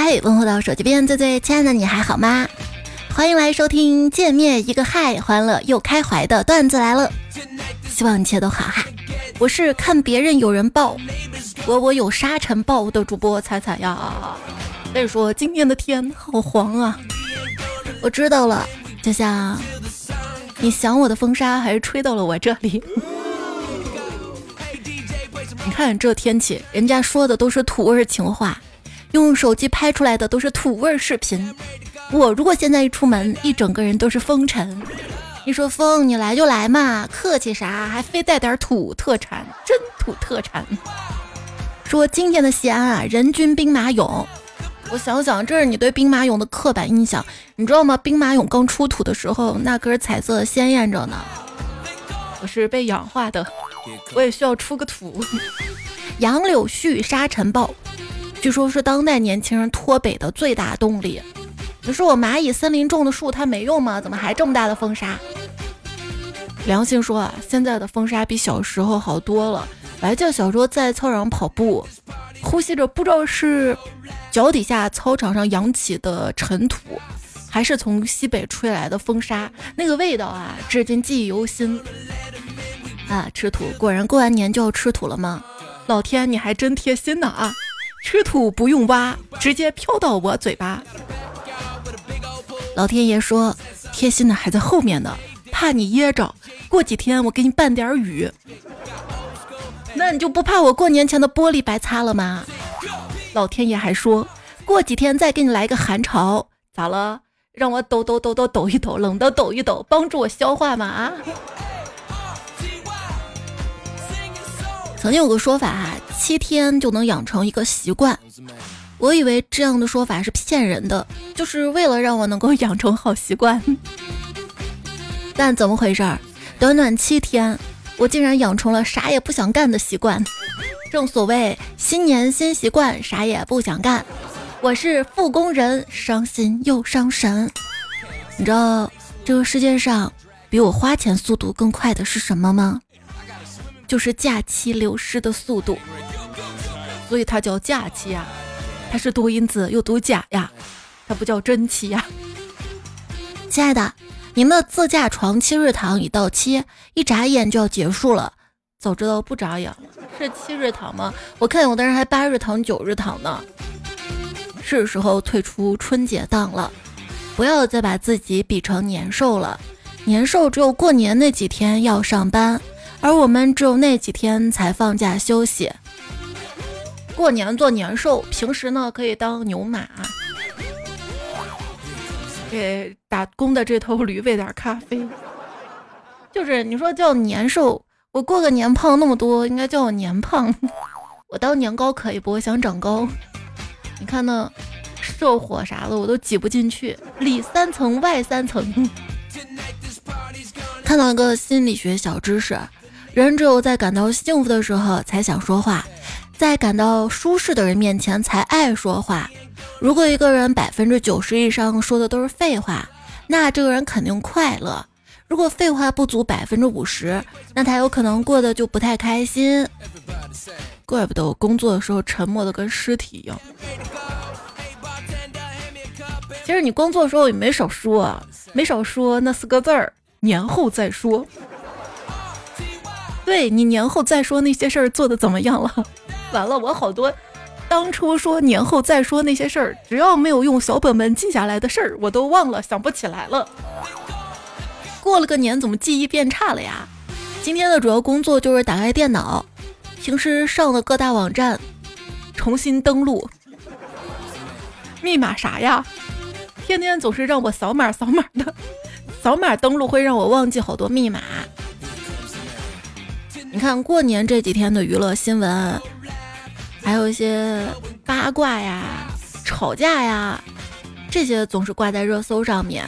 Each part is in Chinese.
嗨，问候到手机边最最亲爱的你还好吗？欢迎来收听见面一个嗨，欢乐又开怀的段子来了。希望一切都好哈。我是看别人有人爆，我我有沙尘暴的主播彩彩呀。所以说今天的天好黄啊。我知道了，就像你想我的风沙还是吹到了我这里。你看这天气，人家说的都是土味情话。用手机拍出来的都是土味视频，我如果现在一出门，一整个人都是风尘。你说风，你来就来嘛，客气啥？还非带点土特产，真土特产。说今天的西安啊，人均兵马俑。我想想，这是你对兵马俑的刻板印象。你知道吗？兵马俑刚出土的时候，那根彩色鲜艳着呢。我是被氧化的，我也需要出个土。杨柳絮沙尘暴。据说，是当代年轻人脱北的最大动力。你说我蚂蚁森林种的树，它没用吗？怎么还这么大的风沙？良心说啊，现在的风沙比小时候好多了。我还记得小时候在操场跑步，呼吸着不知道是脚底下操场上扬起的尘土，还是从西北吹来的风沙，那个味道啊，至今记忆犹新。啊，吃土，果然过完年就要吃土了吗？老天，你还真贴心呢啊！吃土不用挖，直接飘到我嘴巴。老天爷说，贴心的还在后面呢，怕你噎着。过几天我给你伴点雨，那你就不怕我过年前的玻璃白擦了吗？老天爷还说，过几天再给你来个寒潮，咋了？让我抖抖抖抖抖一抖，冷的抖一抖，帮助我消化吗？啊？曾经有个说法哈，七天就能养成一个习惯。我以为这样的说法是骗人的，就是为了让我能够 养成好习惯。但怎么回事儿？短短七天，我竟然养成了啥也不想干的习惯。正所谓新年新习惯，啥也不想干。我是复工人，伤心又伤神。你知道这个世界上比我花钱速度更快的是什么吗？就是假期流失的速度，所以它叫假期呀，它是多音字又读假呀，它不叫真期呀。亲爱的，您的自驾床七日堂已到期，一眨眼就要结束了。早知道不眨眼，是七日堂吗？我看有的人还八日堂、九日堂呢。是时候退出春节档了，不要再把自己比成年兽了。年兽只有过年那几天要上班。而我们只有那几天才放假休息，过年做年兽，平时呢可以当牛马，给打工的这头驴喂点咖啡。就是你说叫年兽，我过个年胖那么多，应该叫我年胖。我当年糕可以不？我想长高。你看那瘦火啥的，我都挤不进去，里三层外三层。看到一个心理学小知识。人只有在感到幸福的时候才想说话，在感到舒适的人面前才爱说话。如果一个人百分之九十以上说的都是废话，那这个人肯定快乐。如果废话不足百分之五十，那他有可能过得就不太开心。怪不得我工作的时候沉默的跟尸体一样。其实你工作的时候也没少说，没少说那四个字儿，年后再说。对你年后再说那些事儿做的怎么样了？完了，我好多当初说年后再说那些事儿，只要没有用小本本记下来的事儿，我都忘了，想不起来了。过了个年，怎么记忆变差了呀？今天的主要工作就是打开电脑，平时上的各大网站重新登录，密码啥呀？天天总是让我扫码扫码的，扫码登录会让我忘记好多密码。你看过年这几天的娱乐新闻，还有一些八卦呀、吵架呀，这些总是挂在热搜上面。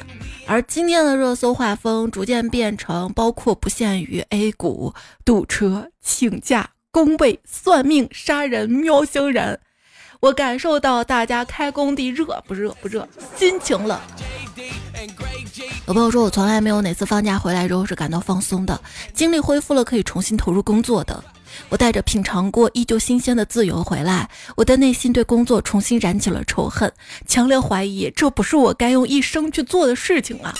而今天的热搜画风逐渐变成包括不限于 A 股、堵车、请假、工位、算命、杀人、喵星人。我感受到大家开工地热不热不热心情了。有朋友说，我从来没有哪次放假回来之后是感到放松的，精力恢复了可以重新投入工作的。我带着品尝过依旧新鲜的自由回来，我的内心对工作重新燃起了仇恨，强烈怀疑这不是我该用一生去做的事情啊！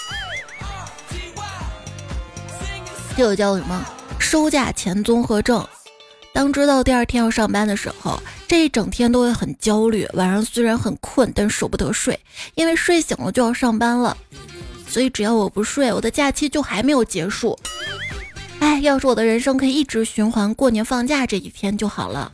这个叫什么？收假前综合症。当知道第二天要上班的时候，这一整天都会很焦虑。晚上虽然很困，但舍不得睡，因为睡醒了就要上班了。所以只要我不睡，我的假期就还没有结束。哎，要是我的人生可以一直循环过年放假这几天就好了。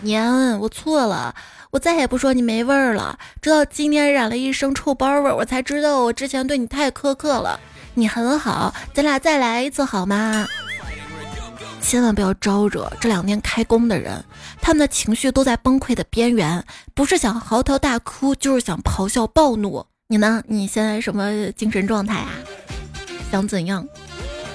年，我错了，我再也不说你没味儿了。直到今天染了一身臭包味儿，我才知道我之前对你太苛刻了。你很好，咱俩再来一次好吗？千万不要招惹这两天开工的人，他们的情绪都在崩溃的边缘，不是想嚎啕大哭，就是想咆哮暴怒。你呢？你现在什么精神状态啊？想怎样？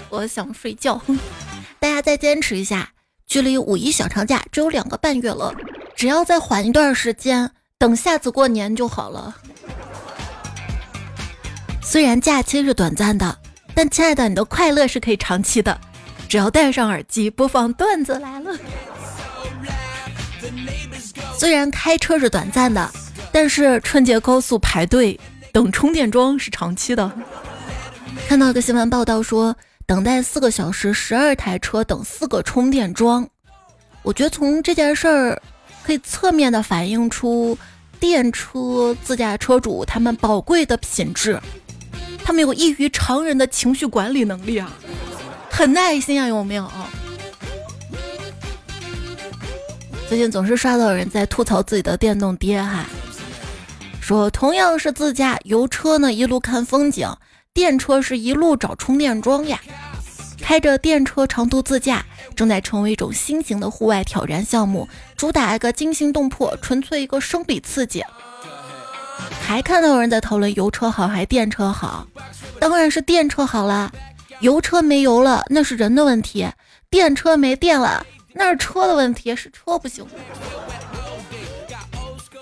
我想睡觉。大家再坚持一下，距离五一小长假只有两个半月了，只要再缓一段时间，等下次过年就好了。虽然假期是短暂的，但亲爱的，你的快乐是可以长期的。只要戴上耳机播放段子来了。虽然开车是短暂的，但是春节高速排队等充电桩是长期的。看到一个新闻报道说，等待四个小时，十二台车等四个充电桩。我觉得从这件事儿可以侧面的反映出电车自驾车主他们宝贵的品质，他们有异于常人的情绪管理能力啊。很耐心啊，有没有？最近总是刷到有人在吐槽自己的电动爹哈，说同样是自驾，油车呢一路看风景，电车是一路找充电桩呀。开着电车长途自驾正在成为一种新型的户外挑战项目，主打一个惊心动魄，纯粹一个生理刺激。还看到有人在讨论油车好还是电车好，当然是电车好啦。油车没油了，那是人的问题；电车没电了，那是车的问题，是车不行。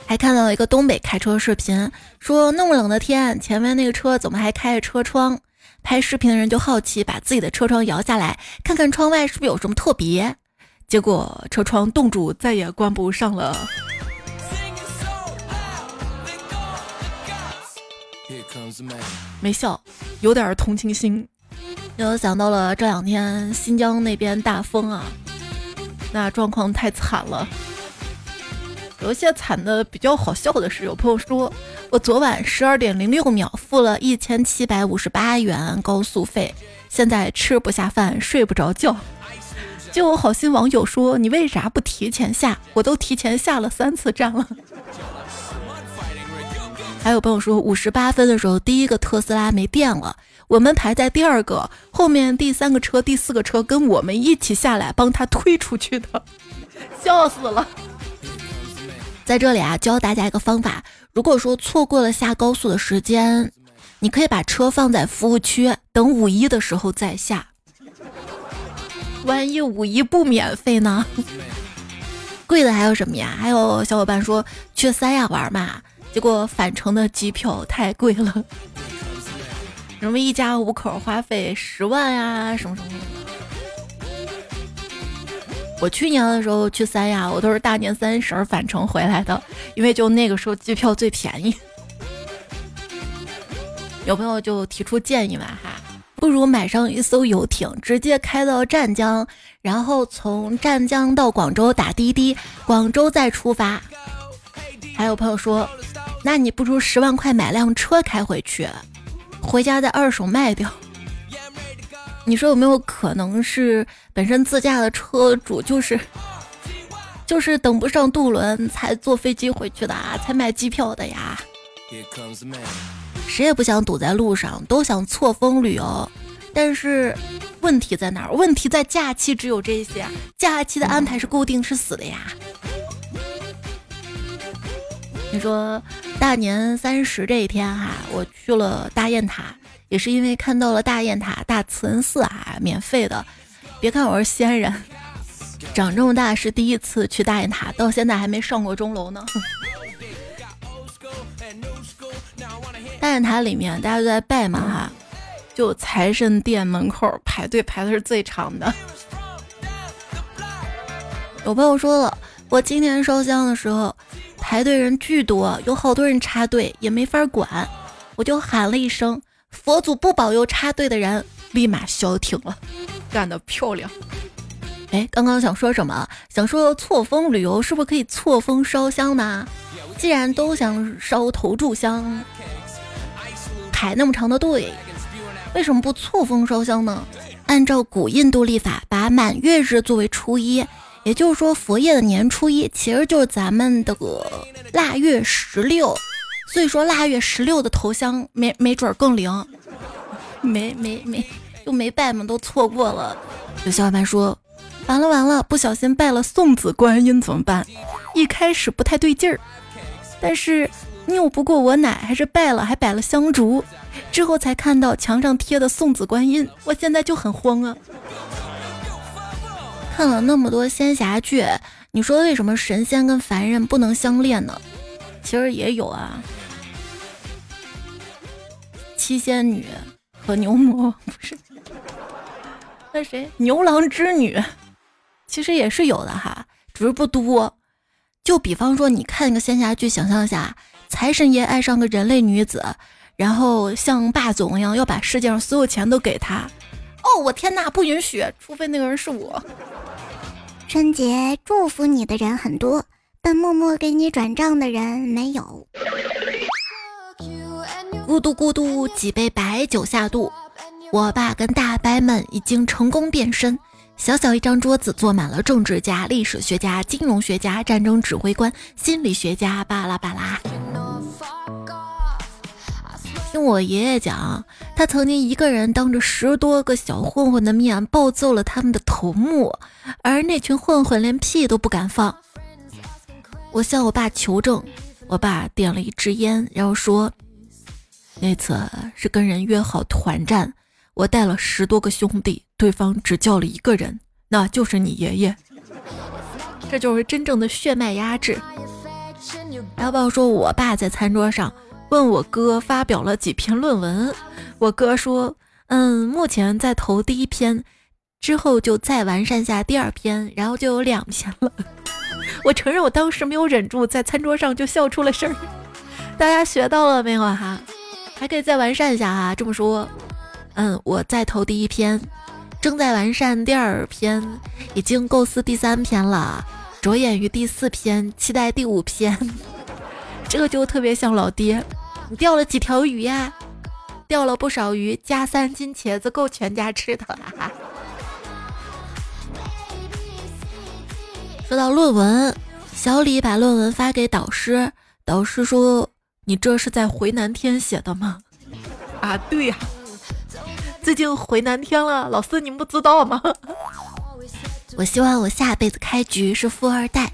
还看到一个东北开车视频，说那么冷的天，前面那个车怎么还开着车窗？拍视频的人就好奇，把自己的车窗摇下来，看看窗外是不是有什么特别。结果车窗冻住，再也关不上了。没笑，有点同情心。又想到了这两天新疆那边大风啊，那状况太惨了。有一些惨的比较好笑的是，有朋友说我昨晚十二点零六秒付了一千七百五十八元高速费，现在吃不下饭，睡不着觉。就有好心网友说你为啥不提前下？我都提前下了三次站了。还有朋友说五十八分的时候，第一个特斯拉没电了。我们排在第二个，后面第三个车、第四个车跟我们一起下来帮他推出去的，笑死了。在这里啊，教大家一个方法：如果说错过了下高速的时间，你可以把车放在服务区，等五一的时候再下。万一五一不免费呢？贵的还有什么呀？还有小伙伴说去三亚玩嘛，结果返程的机票太贵了。什么一家五口花费十万呀？什么什么什么？我去年的时候去三亚，我都是大年三十返程回来的，因为就那个时候机票最便宜。有朋友就提出建议嘛哈，不如买上一艘游艇，直接开到湛江，然后从湛江到广州打滴滴，广州再出发。还有朋友说，那你不如十万块买辆车开回去。回家再二手卖掉，你说有没有可能是本身自驾的车主就是就是等不上渡轮才坐飞机回去的啊，才买机票的呀？谁也不想堵在路上，都想错峰旅游，但是问题在哪儿？问题在假期只有这些，假期的安排是固定是死的呀。你说大年三十这一天哈，我去了大雁塔，也是因为看到了大雁塔大慈恩寺啊，免费的。别看我是西安人，长这么大是第一次去大雁塔，到现在还没上过钟楼呢。大雁塔里面大家都在拜嘛哈，就财神殿门口排队排的是最长的。有朋友说了，我今天烧香的时候，排队人巨多，有好多人插队，也没法管，我就喊了一声“佛祖不保佑插队的人”，立马消停了，干得漂亮！哎，刚刚想说什么？想说错峰旅游是不是可以错峰烧香呢？既然都想烧头炷香，排那么长的队，为什么不错峰烧香呢？按照古印度历法，把满月日作为初一。也就是说，佛爷的年初一其实就是咱们的个腊月十六，所以说腊月十六的头香没没准更灵，没没没又没拜嘛，都错过了。有小伙伴说，完了完了，不小心拜了送子观音怎么办？一开始不太对劲儿，但是拗不过我奶，还是拜了，还摆了香烛，之后才看到墙上贴的送子观音，我现在就很慌啊。看了那么多仙侠剧，你说为什么神仙跟凡人不能相恋呢？其实也有啊，七仙女和牛魔 不是？那谁？牛郎织女，其实也是有的哈，只是不多。就比方说，你看一个仙侠剧，想象一下，财神爷爱上个人类女子，然后像霸总一样要把世界上所有钱都给他。哦，我天哪，不允许，除非那个人是我。春节祝福你的人很多，但默默给你转账的人没有。咕嘟咕嘟，几杯白酒下肚，我爸跟大伯们已经成功变身。小小一张桌子坐满了政治家、历史学家、金融学家、战争指挥官、心理学家，巴拉巴拉。听我爷爷讲，他曾经一个人当着十多个小混混的面暴揍了他们的头目，而那群混混连屁都不敢放。我向我爸求证，我爸点了一支烟，然后说：“那次是跟人约好团战，我带了十多个兄弟，对方只叫了一个人，那就是你爷爷。这就是真正的血脉压制。”然后爸说：“我爸在餐桌上。”问我哥发表了几篇论文，我哥说：“嗯，目前在投第一篇，之后就再完善下第二篇，然后就有两篇了。”我承认我当时没有忍住，在餐桌上就笑出了声儿。大家学到了没有哈？还可以再完善一下哈。这么说，嗯，我在投第一篇，正在完善第二篇，已经构思第三篇了，着眼于第四篇，期待第五篇。这个就特别像老爹，你钓了几条鱼呀？钓了不少鱼，加三斤茄子够全家吃的。说到论文，小李把论文发给导师，导师说：“你这是在回南天写的吗？”啊，对呀，最近回南天了，老师您不知道吗？我希望我下辈子开局是富二代，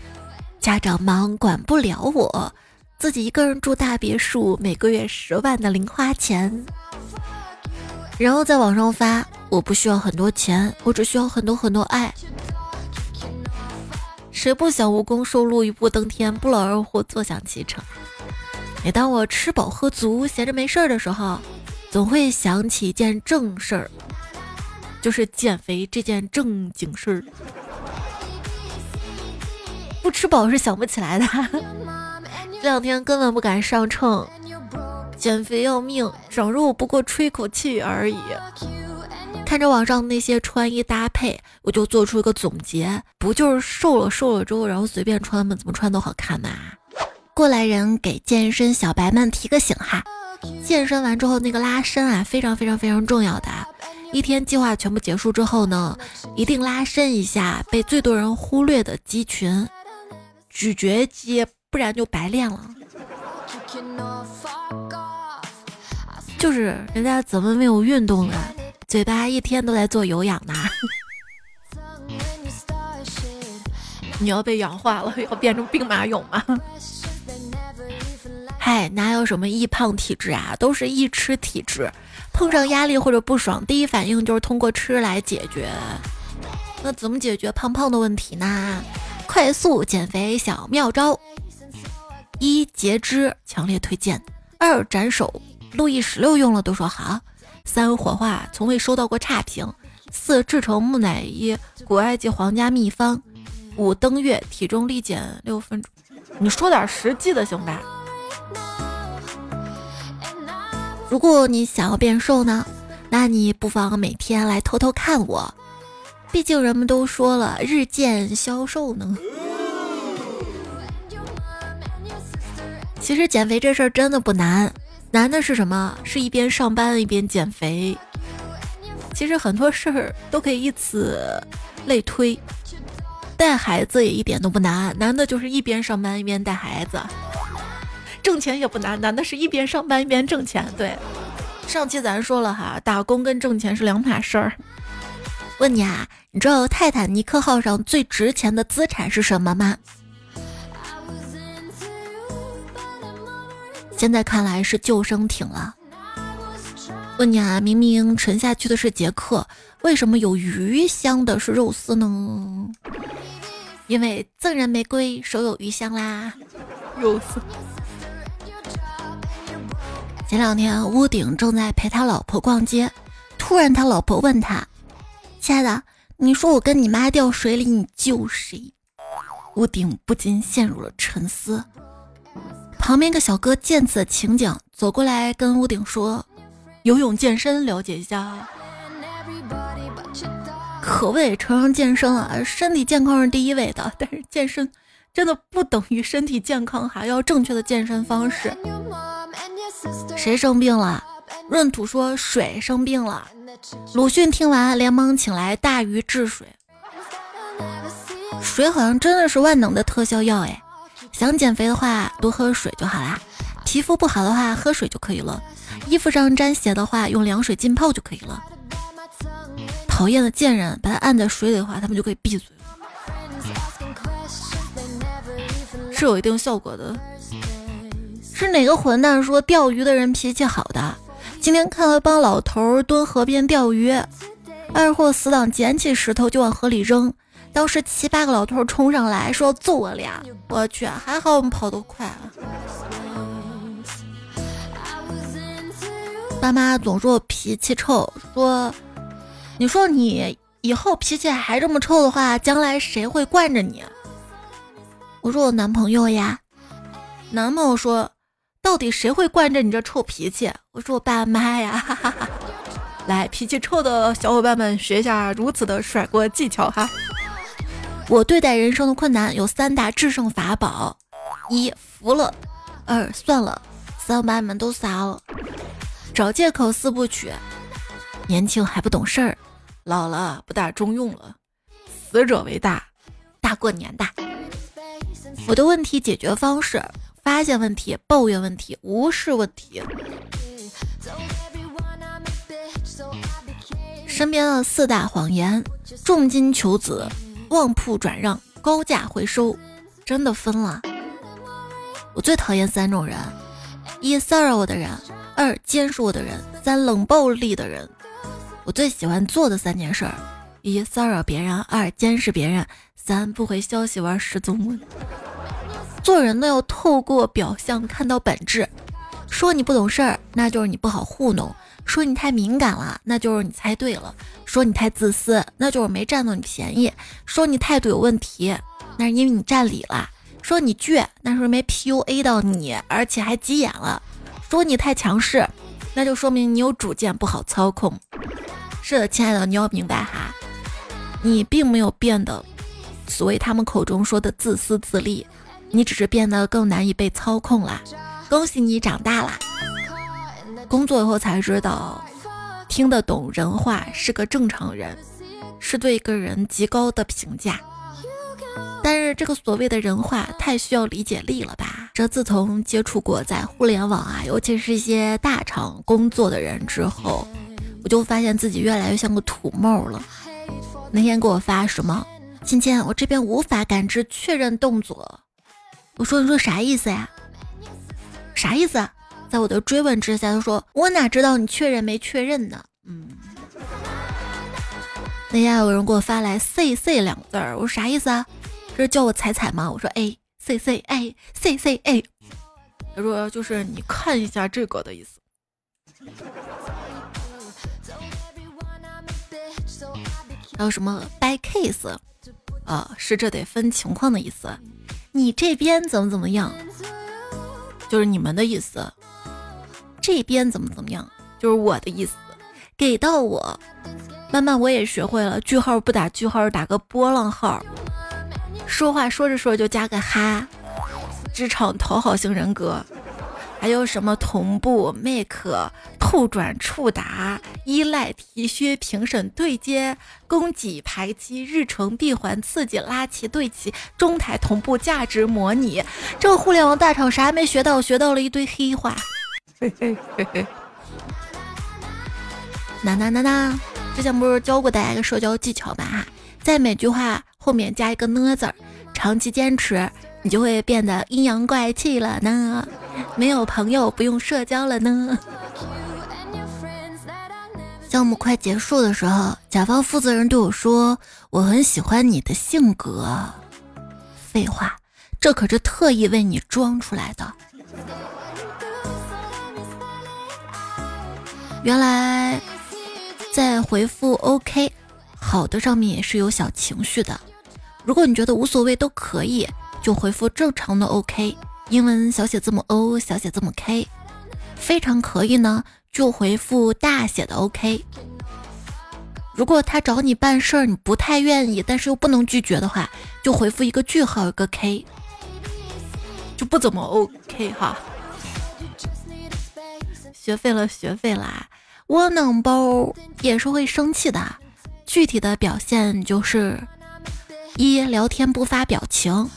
家长忙管不了我。自己一个人住大别墅，每个月十万的零花钱，然后在网上发，我不需要很多钱，我只需要很多很多爱。谁不想无功受禄，一步登天，不劳而获，坐享其成？每当我吃饱喝足，闲着没事儿的时候，总会想起一件正事儿，就是减肥这件正经事儿。不吃饱是想不起来的。这两天根本不敢上秤，减肥要命，长肉不过吹口气而已。看着网上那些穿衣搭配，我就做出一个总结：不就是瘦了瘦了之后，然后随便穿嘛，怎么穿都好看嘛。过来人给健身小白们提个醒哈，健身完之后那个拉伸啊，非常非常非常重要的。一天计划全部结束之后呢，一定拉伸一下被最多人忽略的肌群——咀嚼肌。不然就白练了。就是人家怎么没有运动呢？嘴巴一天都在做有氧呢。你要被氧化了，要变成兵马俑吗？嗨，哪有什么易胖体质啊？都是易吃体质。碰上压力或者不爽，第一反应就是通过吃来解决。那怎么解决胖胖的问题呢？快速减肥小妙招。一截肢强烈推荐，二斩首，路易十六用了都说好，三火化从未收到过差评，四制成木乃伊，古埃及皇家秘方，五登月，体重立减六分钟。你说点实际的行吧？如果你想要变瘦呢，那你不妨每天来偷偷看我，毕竟人们都说了，日渐消瘦呢。其实减肥这事儿真的不难，难的是什么？是一边上班一边减肥。其实很多事儿都可以以此类推，带孩子也一点都不难，难的就是一边上班一边带孩子。挣钱也不难，难的是一边上班一边挣钱。对，上期咱说了哈，打工跟挣钱是两码事儿。问你啊，你知道泰坦尼克号上最值钱的资产是什么吗？现在看来是救生艇了。问你啊，明明沉下去的是杰克，为什么有鱼香的是肉丝呢？因为赠人玫瑰，手有余香啦。肉丝。前两天屋顶正在陪他老婆逛街，突然他老婆问他：“亲爱的，你说我跟你妈掉水里，你救谁？”屋顶不禁陷入了沉思。旁边个小哥见此情景，走过来跟屋顶说：“游泳健身，了解一下啊。”可谓成人健身啊，身体健康是第一位的。但是健身真的不等于身体健康，还要正确的健身方式。谁生病了？闰土说水生病了。鲁迅听完，连忙请来大禹治水。水好像真的是万能的特效药哎。想减肥的话，多喝水就好啦。皮肤不好的话，喝水就可以了。衣服上沾血的话，用凉水浸泡就可以了。讨厌的贱人，把他按在水里的话，他们就可以闭嘴。是有一定效果的。是哪个混蛋说钓鱼的人脾气好的？今天看到一帮老头蹲河边钓鱼，二货死党捡起石头就往河里扔。当时七八个老头冲上来说要揍我俩，我去，还好我们跑得快啊。爸妈总说我脾气臭，说，你说你以后脾气还这么臭的话，将来谁会惯着你？我说我男朋友呀。男朋友说，到底谁会惯着你这臭脾气？我说我爸妈呀。哈哈哈。来，脾气臭的小伙伴们学一下如此的甩锅技巧哈。我对待人生的困难有三大制胜法宝：一服了，二算了，三把你们都杀了。找借口四部曲：年轻还不懂事儿，老了不大中用了，死者为大，大过年的。我的问题解决方式：发现问题，抱怨问题，无视问题。身边的四大谎言：重金求子。旺铺转让，高价回收，真的分了。我最讨厌三种人：一骚扰我的人，二监视我的人，三冷暴力的人。我最喜欢做的三件事：一骚扰别人，二监视别人，三不回消息玩失踪。做人呢，要透过表象看到本质。说你不懂事儿，那就是你不好糊弄。说你太敏感了，那就是你猜对了；说你太自私，那就是没占到你便宜；说你态度有问题，那是因为你占理了；说你倔，那是没 PUA 到你，而且还急眼了；说你太强势，那就说明你有主见，不好操控。是的，亲爱的，你要明白哈，你并没有变得所谓他们口中说的自私自利，你只是变得更难以被操控啦。恭喜你长大啦！工作以后才知道，听得懂人话是个正常人，是对一个人极高的评价。但是这个所谓的人话太需要理解力了吧？这自从接触过在互联网啊，尤其是一些大厂工作的人之后，我就发现自己越来越像个土猫了。那天给我发什么？芊芊，我这边无法感知确认动作。我说你说啥意思呀？啥意思？在我的追问之下，他说：“我哪知道你确认没确认呢？”嗯，那天有人给我发来 “c c” 两个字儿，我说啥意思啊？这是叫我踩踩吗？我说 “a c c a c c a”，他说就是你看一下这个的意思。还有什么 “by case”？啊，是这得分情况的意思。你这边怎么怎么样，就是你们的意思。这边怎么怎么样，就是我的意思。给到我，慢慢我也学会了，句号不打句号，打个波浪号。说话说着说着就加个哈。职场讨好型人格。还有什么同步、make、透转、触达、依赖、提靴、评审、对接、供给、排期、日程、闭环、刺激、拉齐、对齐、中台、同步、价值模拟。这个互联网大厂啥也没学到？学到了一堆黑话。嘿嘿嘿嘿。那那那那，之前不是教过大家一个社交技巧吗？在每句话后面加一个呢字儿，长期坚持。你就会变得阴阳怪气了呢，没有朋友不用社交了呢。项目快结束的时候，甲方负责人对我说：“我很喜欢你的性格。”废话，这可是特意为你装出来的。原来在回复 “OK” 好的上面也是有小情绪的。如果你觉得无所谓，都可以。就回复正常的 OK，英文小写字母 O，小写字母 K，非常可以呢。就回复大写的 OK。如果他找你办事儿，你不太愿意，但是又不能拒绝的话，就回复一个句号一个 K，就不怎么 OK 哈。学废了，学废啦！窝囊包也是会生气的，具体的表现就是一聊天不发表情。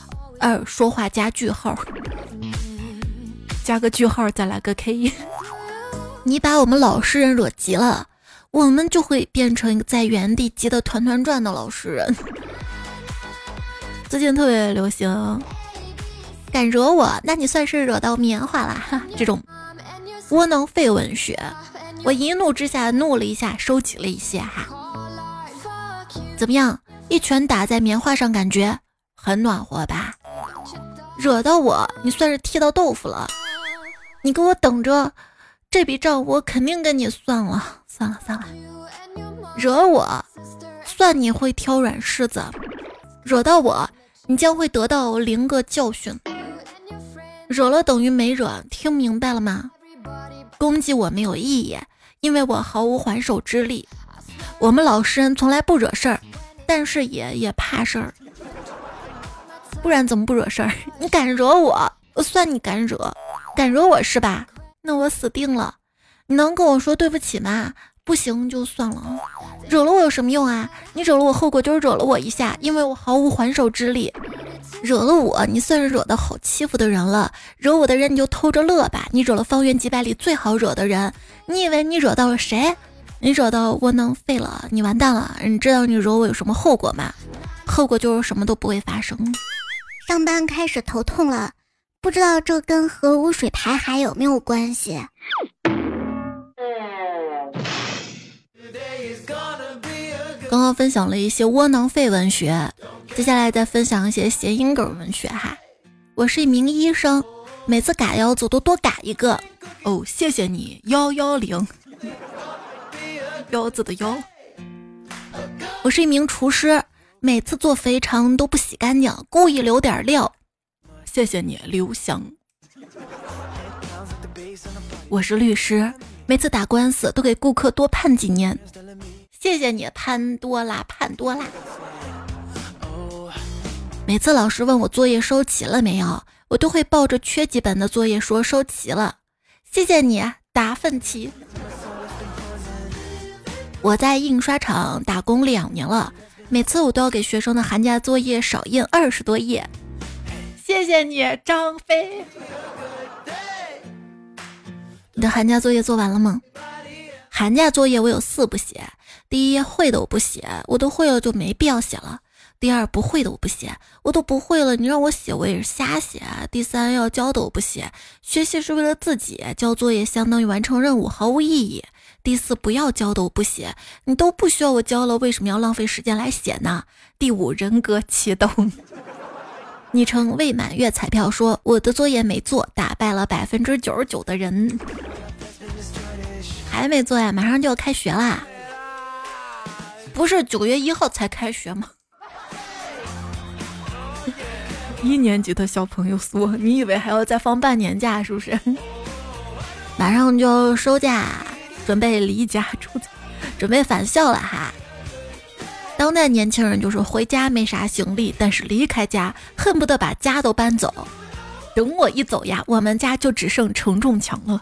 二说话加句号，加个句号再来个 K。你把我们老实人惹急了，我们就会变成一个在原地急得团团转的老实人。最近特别流行，敢惹我，那你算是惹到棉花了哈。这种窝囊废文学，我一怒之下怒了一下，收集了一些哈。怎么样？一拳打在棉花上，感觉很暖和吧？惹到我，你算是踢到豆腐了。你给我等着，这笔账我肯定跟你算了。算了算了，惹我，算你会挑软柿子。惹到我，你将会得到零个教训。惹了等于没惹，听明白了吗？攻击我没有意义，因为我毫无还手之力。我们老实人从来不惹事儿，但是也也怕事儿。不然怎么不惹事儿？你敢惹我，我算你敢惹，敢惹我是吧？那我死定了！你能跟我说对不起吗？不行就算了。惹了我有什么用啊？你惹了我，后果就是惹了我一下，因为我毫无还手之力。惹了我，你算是惹到好欺负的人了。惹我的人你就偷着乐吧。你惹了方圆几百里最好惹的人，你以为你惹到了谁？你惹到窝囊废了，你完蛋了。你知道你惹我有什么后果吗？后果就是什么都不会发生。上班开始头痛了，不知道这跟核污水排海有没有关系？刚刚分享了一些窝囊废文学，接下来再分享一些谐音梗文学哈。我是一名医生，每次嘎腰子都多嘎一个哦，谢谢你幺幺零，腰子的腰。我是一名厨师。每次做肥肠都不洗干净，故意留点料。谢谢你，刘翔。我是律师，每次打官司都给顾客多判几年。谢谢你，潘多拉，潘多拉。每次老师问我作业收齐了没有，我都会抱着缺几本的作业说收齐了。谢谢你，达芬奇。我在印刷厂打工两年了。每次我都要给学生的寒假作业少印二十多页，谢谢你，张飞。你的寒假作业做完了吗？寒假作业我有四不写：第一，会的我不写，我都会了就没必要写了；第二，不会的我不写，我都不会了，你让我写我也是瞎写；第三，要交的我不写，学习是为了自己，交作业相当于完成任务，毫无意义。第四，不要教的我不写，你都不需要我教了，为什么要浪费时间来写呢？第五，人格启动。昵称未满月彩票说，我的作业没做，打败了百分之九十九的人，还没做呀？马上就要开学啦，不是九月一号才开学吗？一年级的小朋友说：“你以为还要再放半年假是不是？” 马上就收假，准备离家出走，准备返校了哈。当代年轻人就是回家没啥行李，但是离开家恨不得把家都搬走。等我一走呀，我们家就只剩承重墙了。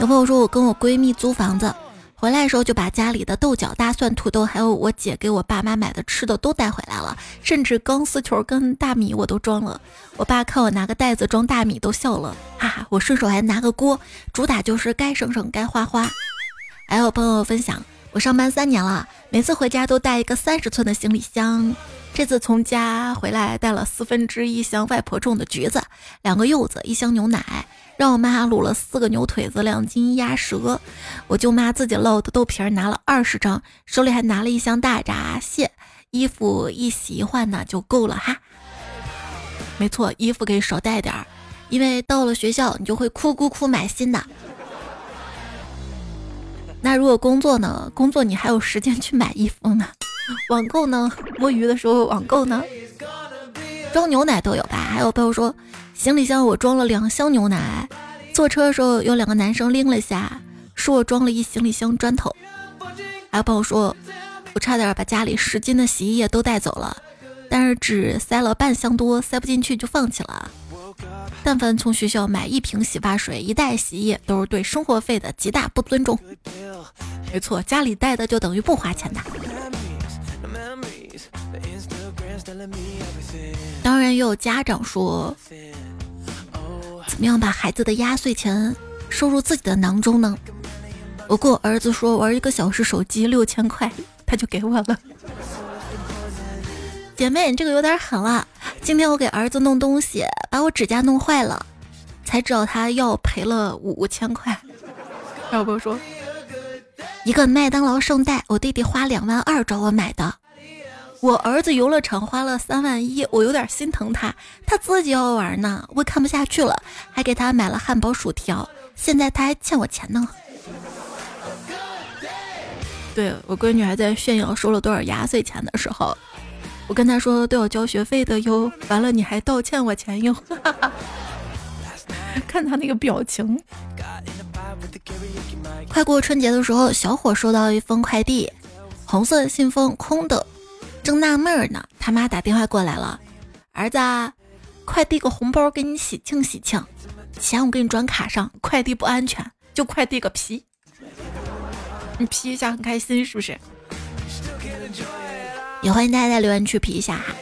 有朋友说我跟我闺蜜租房子，回来的时候就把家里的豆角、大蒜、土豆，还有我姐给我爸妈买的吃的都带回来了，甚至钢丝球跟大米我都装了。我爸看我拿个袋子装大米都笑了，哈哈！我顺手还拿个锅，主打就是该省省该花花。还有朋友分享。我上班三年了，每次回家都带一个三十寸的行李箱。这次从家回来带了四分之一箱外婆种的橘子，两个柚子，一箱牛奶，让我妈卤了四个牛腿子，两斤鸭舌。我舅妈自己烙的豆皮儿拿了二十张，手里还拿了一箱大闸蟹。衣服一洗一换呢就够了哈。没错，衣服可以少带点儿，因为到了学校你就会哭哭哭买新的。那如果工作呢？工作你还有时间去买衣服呢？网购呢？摸鱼的时候网购呢？装牛奶都有吧？还有朋友说，行李箱我装了两箱牛奶，坐车的时候有两个男生拎了下，说我装了一行李箱砖头。还有朋友说，我差点把家里十斤的洗衣液都带走了，但是只塞了半箱多，塞不进去就放弃了。但凡从学校买一瓶洗发水、一袋洗衣液，都是对生活费的极大不尊重。没错，家里带的就等于不花钱的。当然，也有家长说，怎么样把孩子的压岁钱收入自己的囊中呢？我跟我儿子说，玩一个小时手机六千块，他就给我了。姐妹，你这个有点狠了。今天我给儿子弄东西，把我指甲弄坏了，才知道他要赔了五千块。要不说，一个麦当劳圣代，我弟弟花两万二找我买的。我儿子游乐场花了三万一，我有点心疼他，他自己要玩呢，我看不下去了，还给他买了汉堡薯条。现在他还欠我钱呢。对我闺女还在炫耀收了多少压岁钱的时候。我跟她说都要交学费的哟，完了你还倒欠我钱哟，看他那个表情。快过春节的时候，小伙收到一封快递，红色信封空的，正纳闷呢，他妈打电话过来了，儿子，快递个红包给你喜庆喜庆，钱我给你转卡上，快递不安全，就快递个皮，你皮一下很开心是不是？也欢迎大家在留言区皮一下哈。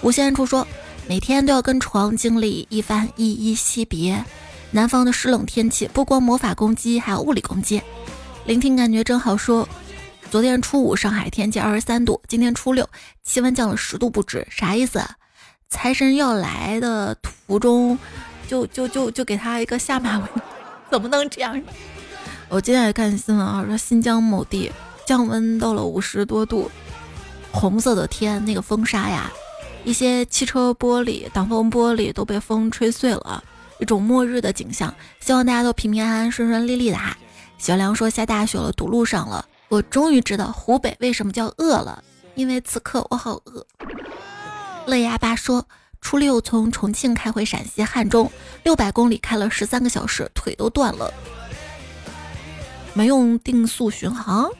无限处说，每天都要跟床经历一番依依惜别。南方的湿冷天气，不光魔法攻击，还有物理攻击。聆听感觉真好。说，昨天初五上海天气二十三度，今天初六气温降了十度不止，啥意思？财神要来的途中，就就就就给他一个下马威，怎么能这样？我今天也看新闻啊，说新疆某地降温到了五十多度。红色的天，那个风沙呀，一些汽车玻璃、挡风玻璃都被风吹碎了，一种末日的景象。希望大家都平平安安、顺顺利利的哈。小梁说下大雪了，堵路上了。我终于知道湖北为什么叫饿了，因为此刻我好饿。乐牙爸说初六从重庆开回陕西汉中，六百公里开了十三个小时，腿都断了。没用定速巡航。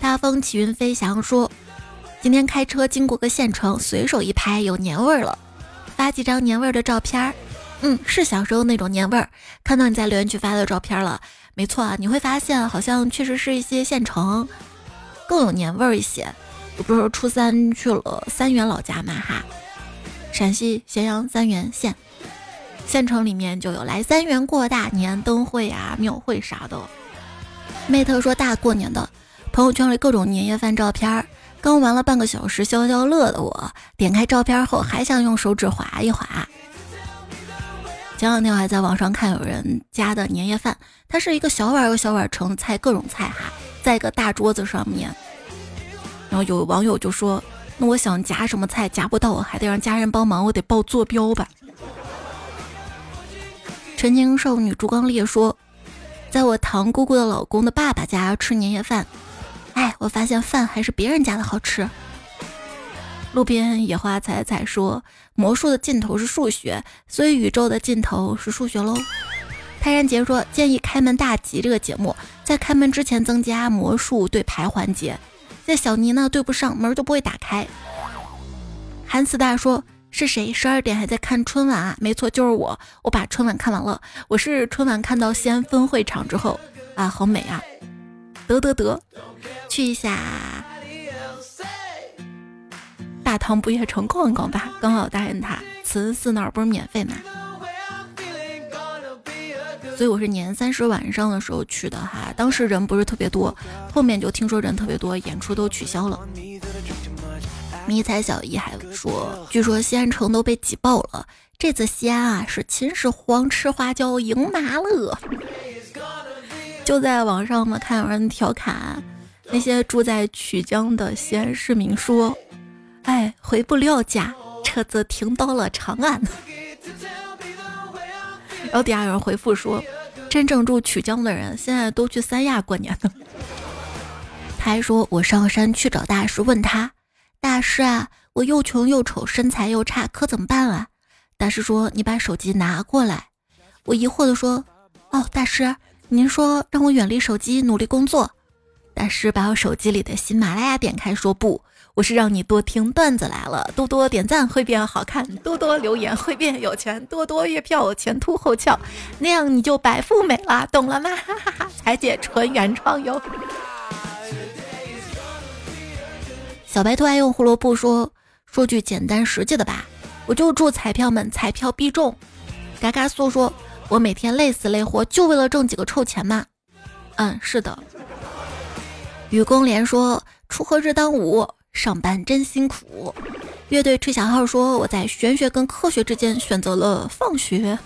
大风起云飞翔说：“今天开车经过个县城，随手一拍，有年味儿了。发几张年味儿的照片儿，嗯，是小时候那种年味儿。看到你在留言区发的照片了，没错啊，你会发现好像确实是一些县城更有年味儿一些。我不是初三去了三原老家嘛哈，陕西咸阳三原县，县城里面就有来三元过大年灯会啊、庙会啥的。妹特说大过年的。”朋友圈里各种年夜饭照片，刚玩了半个小时消消乐的我，点开照片后还想用手指划一划。前两天我还在网上看有人家的年夜饭，它是一个小碗有小碗盛菜，各种菜哈，在一个大桌子上面。然后有网友就说：“那我想夹什么菜夹不到，我还得让家人帮忙，我得报坐标吧。”纯情少女朱光烈说：“在我堂姑姑的老公的爸爸家吃年夜饭。”哎，我发现饭还是别人家的好吃，路边野花采采说：“魔术的尽头是数学，所以宇宙的尽头是数学喽。”泰然杰说：“建议开门大吉这个节目，在开门之前增加魔术对牌环节。在小尼呢对不上门就不会打开。”韩四大说：“是谁？十二点还在看春晚啊？没错，就是我。我把春晚看完了。我是春晚看到西安分会场之后啊，好美啊！得得得，去一下大唐不夜城逛一逛吧。刚好大雁塔慈恩寺那儿不是免费吗？”所以我是年三十晚上的时候去的哈，当时人不是特别多，后面就听说人特别多，演出都取消了。迷彩小姨还说，据说西安城都被挤爆了，这次西安啊是秦始皇吃花椒赢麻了。就在网上嘛，看有人调侃那些住在曲江的西安市民说：“哎，回不了家，车子停到了长安。”然后底下有人回复说：“真正住曲江的人现在都去三亚过年了。”他还说：“我上山去找大师，问他，大师啊，我又穷又丑，身材又差，可怎么办啊？”大师说：“你把手机拿过来。”我疑惑的说：“哦，大师，您说让我远离手机，努力工作？”大师把我手机里的喜马拉雅点开，说：“不。”我是让你多听段子来了，多多点赞会变好看，多多留言会变有钱，多多月票前凸后翘，那样你就白富美了，懂了吗？哈哈哈！彩姐纯原创哟。小白兔爱用胡萝卜说说句简单实际的吧，我就祝彩票们彩票必中。嘎嘎素说，我每天累死累活就为了挣几个臭钱嘛。嗯，是的。雨公莲说，锄禾日当午。上班真辛苦。乐队吹小号说：“我在玄学跟科学之间选择了放学，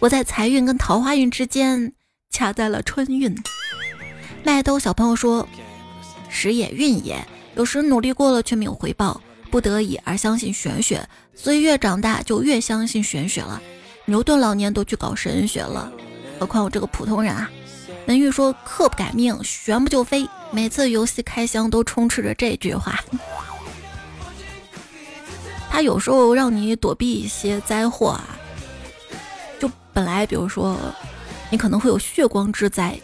我在财运跟桃花运之间卡在了春运。”麦兜小朋友说：“时也运也，有时努力过了却没有回报，不得已而相信玄学，所以越长大就越相信玄学了。牛顿老年都去搞神学了，何况我这个普通人啊？”文玉说：“克不改命，玄不就飞。”每次游戏开箱都充斥着这句话。他有时候让你躲避一些灾祸啊，就本来比如说你可能会有血光之灾，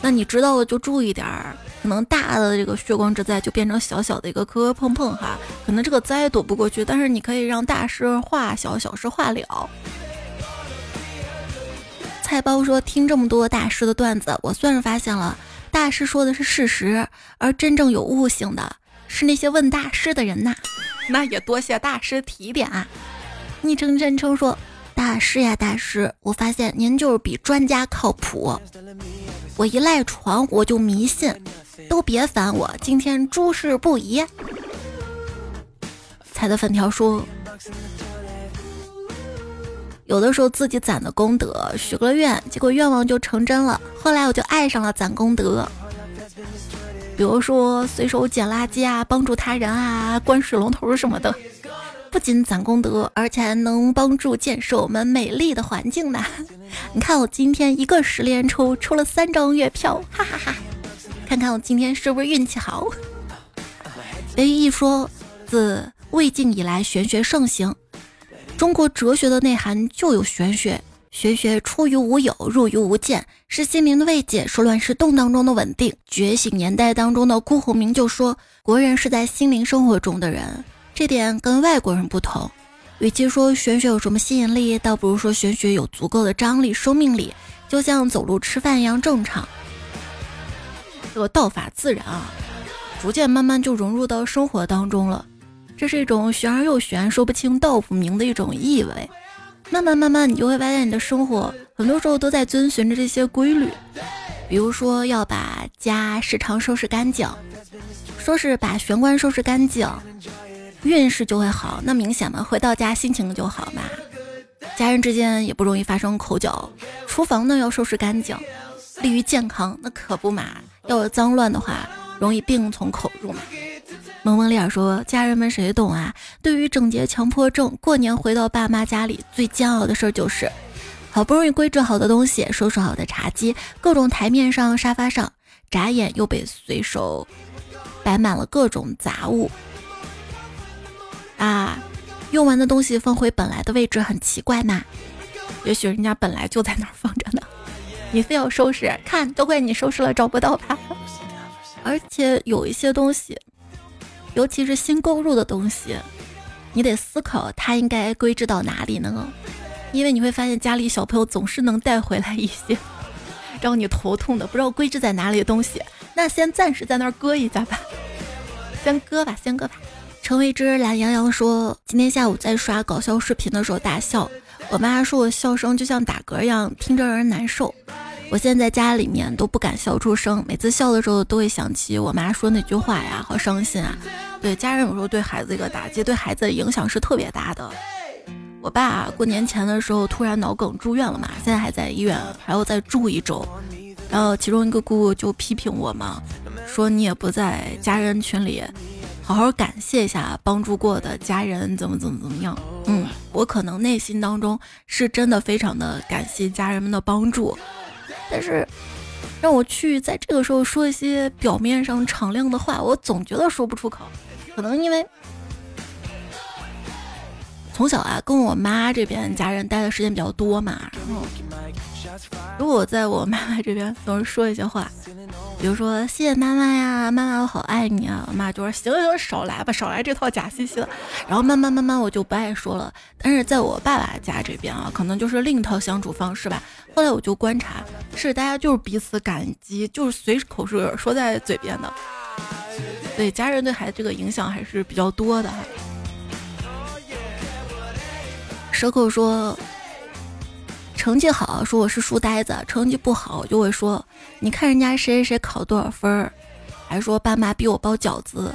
那你知道了就注意点儿，可能大的这个血光之灾就变成小小的一个磕磕碰碰哈，可能这个灾躲不过去，但是你可以让大事化小，小事化了。菜包说：“听这么多大师的段子，我算是发现了，大师说的是事实，而真正有悟性的是那些问大师的人呐。那也多谢大师提点啊。”昵称真称说：“大师呀，大师，我发现您就是比专家靠谱。我一赖床我就迷信，都别烦我，今天诸事不宜。”彩的粉条说。有的时候自己攒的功德，许个愿，结果愿望就成真了。后来我就爱上了攒功德，比如说随手捡垃圾啊，帮助他人啊，关水龙头什么的。不仅攒功德，而且还能帮助建设我们美丽的环境呢。你看我今天一个十连抽，抽了三张月票，哈哈哈！看看我今天是不是运气好？北一说，自魏晋以来，玄学盛行。中国哲学的内涵就有玄学，玄学出于无有，入于无间，是心灵的慰藉，是乱世动荡中的稳定。觉醒年代当中的辜鸿铭就说：“国人是在心灵生活中的人，这点跟外国人不同。与其说玄学有什么吸引力，倒不如说玄学有足够的张力、生命力，就像走路、吃饭一样正常。这个道法自然啊，逐渐慢慢就融入到生活当中了。”这是一种玄而又玄、说不清道不明的一种意味。慢慢慢慢，你就会发现你的生活很多时候都在遵循着这些规律。比如说，要把家时常收拾干净，说是把玄关收拾干净，运势就会好。那明显嘛，回到家心情就好嘛。家人之间也不容易发生口角。厨房呢要收拾干净，利于健康。那可不嘛，要有脏乱的话，容易病从口入嘛。萌萌脸说：“家人们谁懂啊？对于整洁强迫症，过年回到爸妈家里最煎熬的事儿就是，好不容易规置好的东西，收拾好的茶几，各种台面上、沙发上，眨眼又被随手摆满了各种杂物。啊用完的东西放回本来的位置很奇怪嘛？也许人家本来就在那儿放着呢，你非要收拾，看都怪你收拾了找不到吧。而且有一些东西，尤其是新购入的东西，你得思考它应该归置到哪里呢？因为你会发现家里小朋友总是能带回来一些 让你头痛的不知道归置在哪里的东西，那先暂时在那儿搁一下吧，先搁吧，先搁吧。陈为之懒洋洋说，今天下午在刷搞笑视频的时候大笑。我妈说我笑声就像打嗝一样，听着让人难受。我现在在家里面都不敢笑出声，每次笑的时候都会想起我妈说那句话呀，好伤心啊。对家人有时候对孩子一个打击，对孩子的影响是特别大的。我爸过年前的时候突然脑梗住院了嘛，现在还在医院，还要再住一周。然后其中一个姑姑就批评我嘛，说你也不在家人群里。好好感谢一下帮助过的家人，怎么怎么怎么样？嗯，我可能内心当中是真的非常的感谢家人们的帮助，但是让我去在这个时候说一些表面上敞亮的话，我总觉得说不出口。可能因为从小啊跟我妈这边家人待的时间比较多嘛，然后如果我在我妈妈这边总是说一些话。比如说谢谢妈妈呀，妈妈我好爱你啊！我妈就说行行少来吧，少来这套假兮兮的。然后慢慢慢慢我就不爱说了。但是在我爸爸家这边啊，可能就是另一套相处方式吧。后来我就观察，是大家就是彼此感激，就是随口是说在嘴边的。对家人对孩子这个影响还是比较多的哈。蛇口说。成绩好，说我是书呆子；成绩不好，就会说你看人家谁谁谁考多少分儿，还说爸妈逼我包饺子，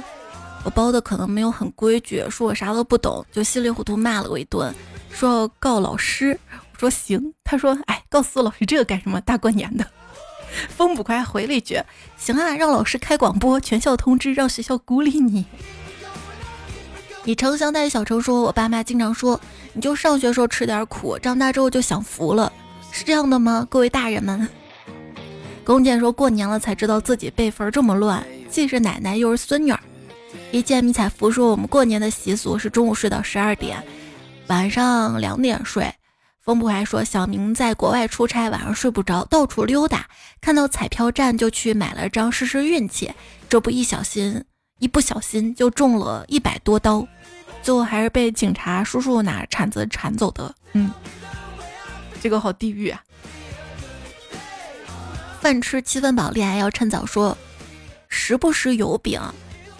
我包的可能没有很规矩，说我啥都不懂，就稀里糊涂骂了我一顿，说要告老师。我说行，他说哎，告诉老师这个干什么？大过年的。风不快回了一句行啊，让老师开广播，全校通知，让学校孤立你。以诚相待，小程说：“我爸妈经常说，你就上学时候吃点苦，长大之后就享福了，是这样的吗？各位大人们。”龚健说过年了才知道自己辈分这么乱，既是奶奶又是孙女儿。一见迷彩服说：“我们过年的习俗是中午睡到十二点，晚上两点睡。”风不还说：“小明在国外出差，晚上睡不着，到处溜达，看到彩票站就去买了张试试运气，这不一小心。”一不小心就中了一百多刀，最后还是被警察叔叔拿铲子铲走的。嗯，这个好地狱啊！饭吃七分饱，恋爱要趁早说。时不时有饼，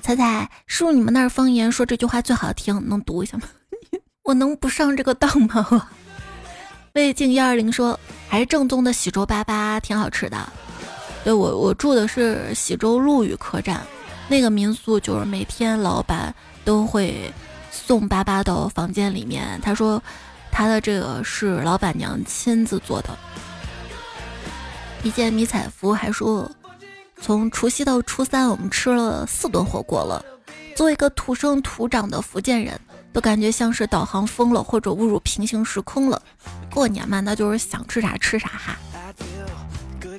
猜猜是不是你们那儿方言说这句话最好听？能读一下吗？我能不上这个当吗？魏静幺二零说，还是正宗的喜洲粑粑挺好吃的。对我，我住的是喜洲陆羽客栈。那个民宿就是每天老板都会送粑粑到房间里面。他说他的这个是老板娘亲自做的。一件迷彩服还说，从除夕到初三我们吃了四顿火锅了。作为一个土生土长的福建人，都感觉像是导航疯了或者误入平行时空了。过年嘛，那就是想吃啥吃啥哈。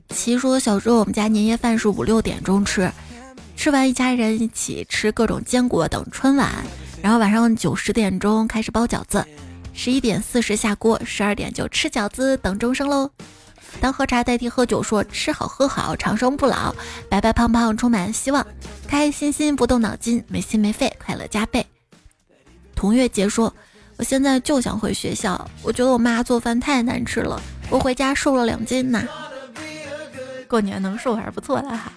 其实说小时候我们家年夜饭是五六点钟吃。吃完，一家人一起吃各种坚果等春晚，然后晚上九十点钟开始包饺子，十一点四十下锅，十二点就吃饺子等钟声喽。当喝茶代替喝酒，说吃好喝好，长生不老，白白胖胖充满希望，开开心心不动脑筋，没心没肺，快乐加倍。同月杰说，我现在就想回学校，我觉得我妈做饭太难吃了，我回家瘦了两斤呢。过年能瘦还是不错的哈。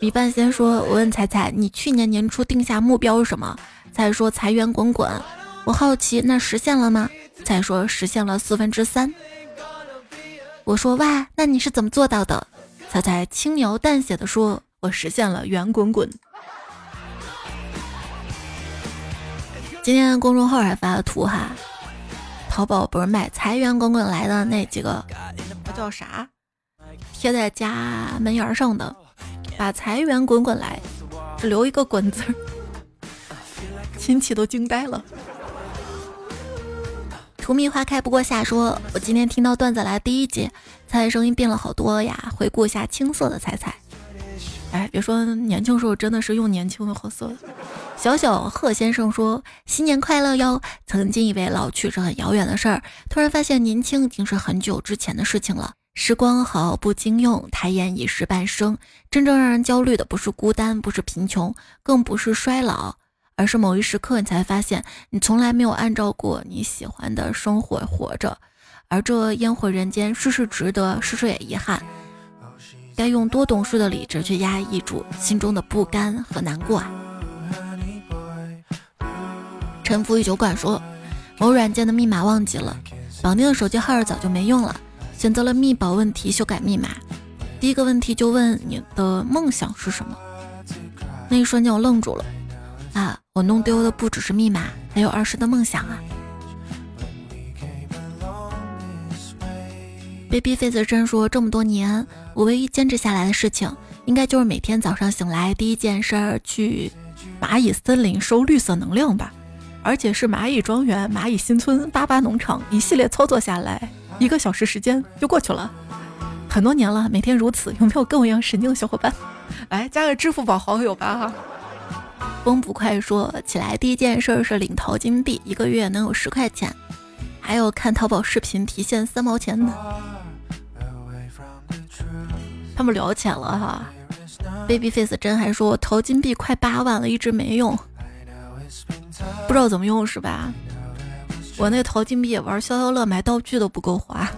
米半仙说：“我问彩彩，你去年年初定下目标是什么？”彩说：“财源滚滚。”我好奇，那实现了吗？彩说：“实现了四分之三。”我说：“哇，那你是怎么做到的？”彩彩轻描淡写的说：“我实现了圆滚滚。”今天公众号还发了图哈，淘宝不是卖财源滚滚来的那几个，叫啥？贴在家门沿上的。把财源滚滚来，只留一个滚字儿，亲戚都惊呆了。荼蘼花开不过夏，说我今天听到段子来第一集，彩彩声音变了好多呀。回顾一下青涩的彩彩，哎，别说年轻时候真的是用年轻的货色。小小贺先生说：“新年快乐哟！曾经以为老去是很遥远的事儿，突然发现年轻已经是很久之前的事情了。时光好不经用，抬眼已是半生。真正让人焦虑的不是孤单，不是贫穷，更不是衰老，而是某一时刻你才发现，你从来没有按照过你喜欢的生活活着。而这烟火人间，事事值得，事事也遗憾。”该用多懂事的理智去压抑住心中的不甘和难过啊！沉浮于酒馆说，某软件的密码忘记了，绑定的手机号早就没用了，选择了密保问题修改密码。第一个问题就问你的梦想是什么？那一瞬间我愣住了，啊，我弄丢的不只是密码，还有儿时的梦想啊！Babyface 真说：“这么多年，我唯一坚持下来的事情，应该就是每天早上醒来第一件事儿去蚂蚁森林收绿色能量吧，而且是蚂蚁庄园、蚂蚁新村、八八农场，一系列操作下来，一个小时时间就过去了。很多年了，每天如此，有没有跟我一样神经的小伙伴？来加个支付宝好友吧哈。”风不快说起来，第一件事是领淘金币，一个月能有十块钱，还有看淘宝视频提现三毛钱的。他们聊起来了哈，Babyface 真还说淘金币快八万了，一直没用，不知道怎么用是吧？我那淘金币玩消消乐买道具都不够花。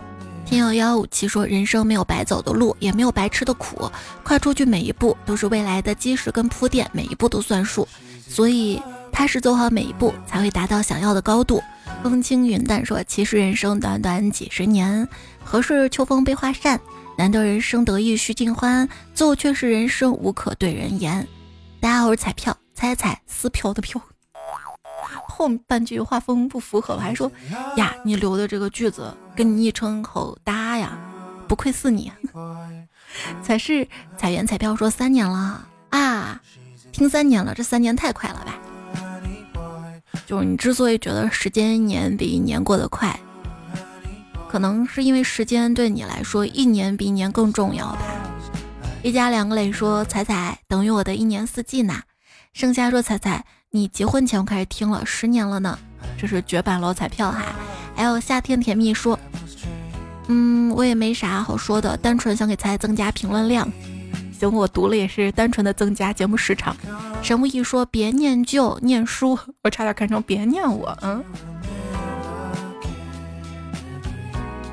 听友幺五七说，人生没有白走的路，也没有白吃的苦，跨出去每一步都是未来的基石跟铺垫，每一步都算数，所以踏实走好每一步，才会达到想要的高度。风轻云淡说，其实人生短短几十年，何事秋风悲画扇？难得人生得意须尽欢，最后却是人生无可对人言。大家好，我是彩票，猜猜撕票的票。后半句画风不符合，我还说呀，你留的这个句子跟你昵称好搭呀，不愧是你。才是彩元彩票说三年了啊，听三年了，这三年太快了吧？就是你之所以觉得时间一年比一年过得快。可能是因为时间对你来说一年比一年更重要吧。一家两个磊说：“彩彩等于我的一年四季呢。”盛夏说：“彩彩，你结婚前我开始听了十年了呢。”这是绝版老彩票哈。还有夏天甜蜜说：“嗯，我也没啥好说的，单纯想给彩增加评论量。行，我读了也是单纯的增加节目时长。”神无意说：“别念旧，念书。”我差点看成别念我，嗯。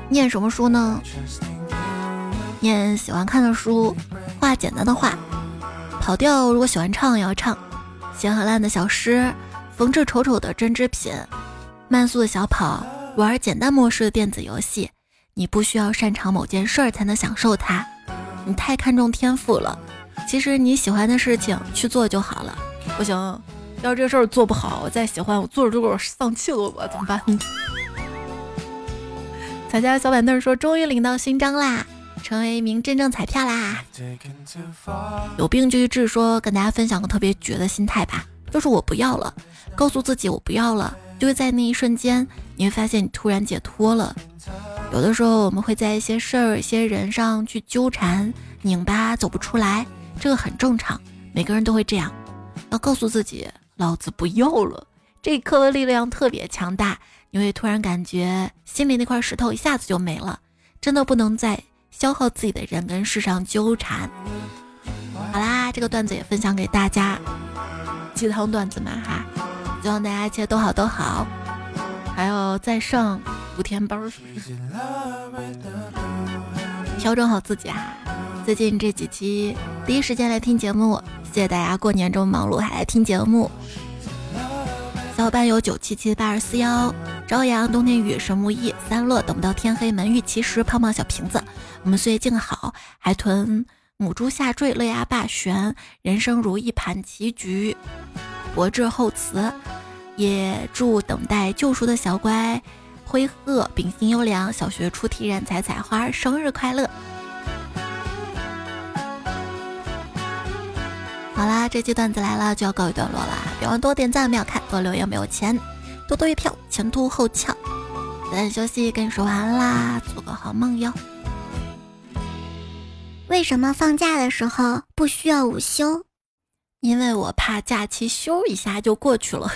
念什么书呢？念喜欢看的书，画简单的画，跑调。如果喜欢唱也要唱，写很烂的小诗，缝制丑丑的针织品，慢速的小跑，玩简单模式的电子游戏。你不需要擅长某件事儿才能享受它，你太看重天赋了。其实你喜欢的事情去做就好了。不行，要是这事儿做不好，我再喜欢，我做着做着我丧气了，我怎么办？咱家小板凳说：“终于领到勋章啦，成为一名真正彩票啦！”有病就去治说：“跟大家分享个特别绝的心态吧，就是我不要了，告诉自己我不要了，就会在那一瞬间，你会发现你突然解脱了。有的时候我们会在一些事儿、一些人上去纠缠、拧巴，走不出来，这个很正常，每个人都会这样。要告诉自己，老子不要了，这一刻的力量特别强大。”你会突然感觉心里那块石头一下子就没了，真的不能再消耗自己的人跟世上纠缠。好啦，这个段子也分享给大家，鸡汤段子嘛哈，希望大家一切都好都好，还要再上五天班？调整好自己哈。最近这几期第一时间来听节目，谢谢大家过年这么忙碌还来听节目。小伙伴有九七七八二四幺。朝阳，冬天雨，神木易，三乐，等不到天黑，门玉奇石，胖胖小瓶子，我们岁月静好，海豚，母猪下坠，乐牙霸旋，人生如一盘棋局，博智厚慈，也祝等待救赎的小乖，灰鹤，秉性优良，小学出题人采采花，生日快乐！好啦，这期段子来了就要告一段落啦，别忘多点赞，没有看，多留言，没有钱。多多月票，前凸后翘。早点休息，跟你说晚安啦，做个好梦哟。为什么放假的时候不需要午休？因为我怕假期休一下就过去了。